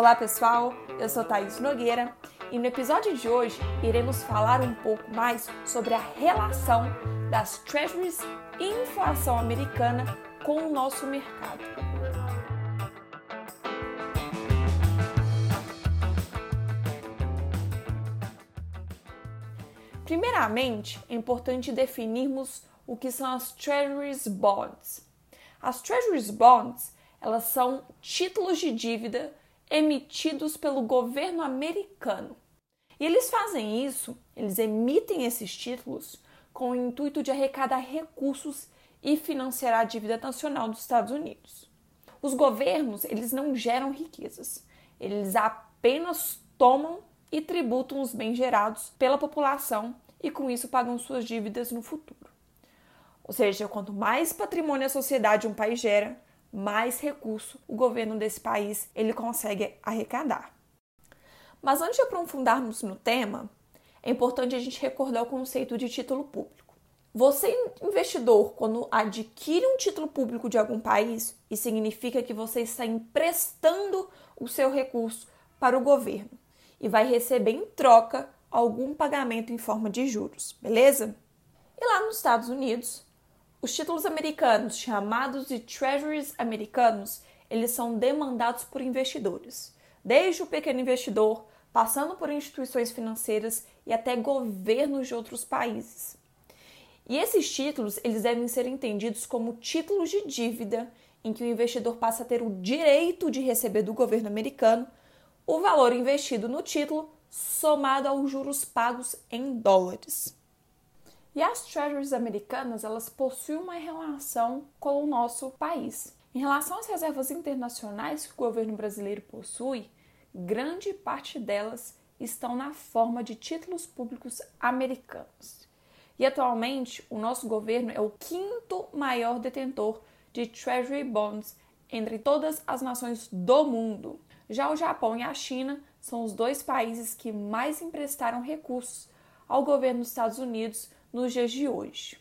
Olá pessoal, eu sou Thaís Nogueira e no episódio de hoje iremos falar um pouco mais sobre a relação das treasuries e inflação americana com o nosso mercado. Primeiramente, é importante definirmos o que são as treasuries bonds. As treasuries bonds, elas são títulos de dívida emitidos pelo governo americano. E eles fazem isso, eles emitem esses títulos com o intuito de arrecadar recursos e financiar a dívida nacional dos Estados Unidos. Os governos, eles não geram riquezas, eles apenas tomam e tributam os bens gerados pela população e com isso pagam suas dívidas no futuro. Ou seja, quanto mais patrimônio a sociedade um país gera, mais recurso o governo desse país ele consegue arrecadar. Mas antes de aprofundarmos no tema, é importante a gente recordar o conceito de título público. Você, investidor, quando adquire um título público de algum país, isso significa que você está emprestando o seu recurso para o governo e vai receber em troca algum pagamento em forma de juros, beleza? E lá nos Estados Unidos, os títulos americanos, chamados de treasuries americanos, eles são demandados por investidores, desde o pequeno investidor, passando por instituições financeiras e até governos de outros países. E esses títulos, eles devem ser entendidos como títulos de dívida, em que o investidor passa a ter o direito de receber do governo americano o valor investido no título somado aos juros pagos em dólares. E as treasuries americanas, elas possuem uma relação com o nosso país. Em relação às reservas internacionais que o governo brasileiro possui, grande parte delas estão na forma de títulos públicos americanos. E atualmente, o nosso governo é o quinto maior detentor de treasury bonds entre todas as nações do mundo. Já o Japão e a China são os dois países que mais emprestaram recursos ao governo dos Estados Unidos nos dias de hoje.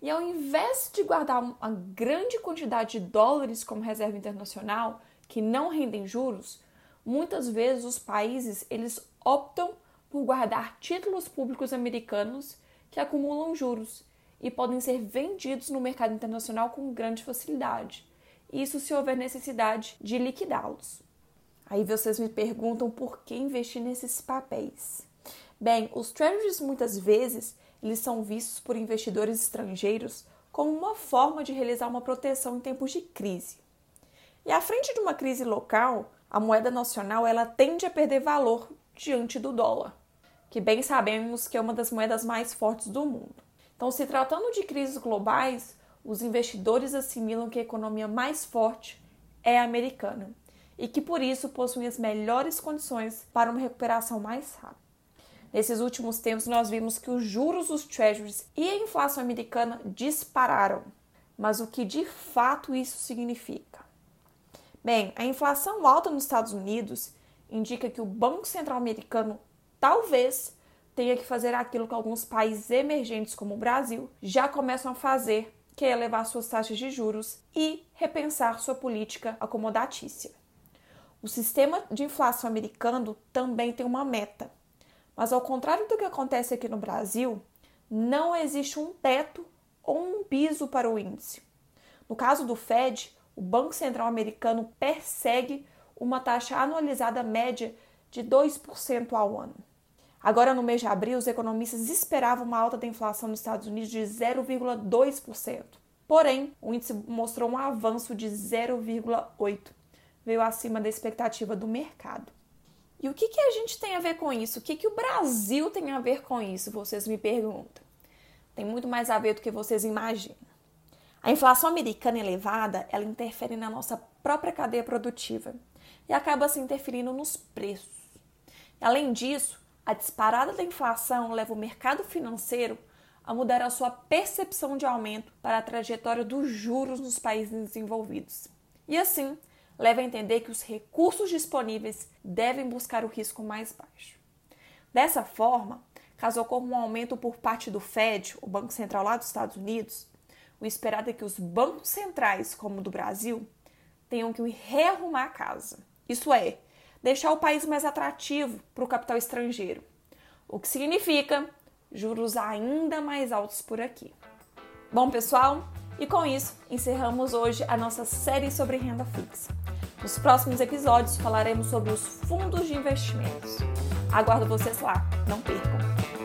E ao invés de guardar uma grande quantidade de dólares como reserva internacional, que não rendem juros, muitas vezes os países eles optam por guardar títulos públicos americanos que acumulam juros e podem ser vendidos no mercado internacional com grande facilidade. Isso se houver necessidade de liquidá-los. Aí vocês me perguntam por que investir nesses papéis. Bem, os treasuries muitas vezes eles são vistos por investidores estrangeiros como uma forma de realizar uma proteção em tempos de crise. E à frente de uma crise local, a moeda nacional ela tende a perder valor diante do dólar, que bem sabemos que é uma das moedas mais fortes do mundo. Então, se tratando de crises globais, os investidores assimilam que a economia mais forte é a americana e que por isso possui as melhores condições para uma recuperação mais rápida. Nesses últimos tempos, nós vimos que os juros dos treasuries e a inflação americana dispararam. Mas o que de fato isso significa? Bem, a inflação alta nos Estados Unidos indica que o Banco Central americano talvez tenha que fazer aquilo que alguns países emergentes, como o Brasil, já começam a fazer, que é elevar suas taxas de juros e repensar sua política acomodatícia. O sistema de inflação americano também tem uma meta, mas ao contrário do que acontece aqui no Brasil, não existe um teto ou um piso para o índice. No caso do Fed, o Banco Central americano persegue uma taxa anualizada média de 2% ao ano. Agora, no mês de abril, os economistas esperavam uma alta da inflação nos Estados Unidos de 0,2%. Porém, o índice mostrou um avanço de 0,8%, veio acima da expectativa do mercado. E o que, que a gente tem a ver com isso? O que, que o Brasil tem a ver com isso? Vocês me perguntam. Tem muito mais a ver do que vocês imaginam. A inflação americana elevada, ela interfere na nossa própria cadeia produtiva e acaba se interferindo nos preços. Além disso, a disparada da inflação leva o mercado financeiro a mudar a sua percepção de aumento para a trajetória dos juros nos países desenvolvidos. E assim, leva a entender que os recursos disponíveis devem buscar o risco mais baixo. Dessa forma, caso ocorra um aumento por parte do Fed, o Banco Central lá dos Estados Unidos, o esperado é que os bancos centrais, como o do Brasil, tenham que rearrumar a casa. Isso é, deixar o país mais atrativo para o capital estrangeiro, o que significa juros ainda mais altos por aqui. Bom, pessoal, e com isso encerramos hoje a nossa série sobre renda fixa. Nos próximos episódios falaremos sobre os fundos de investimentos. Aguardo vocês lá, não percam!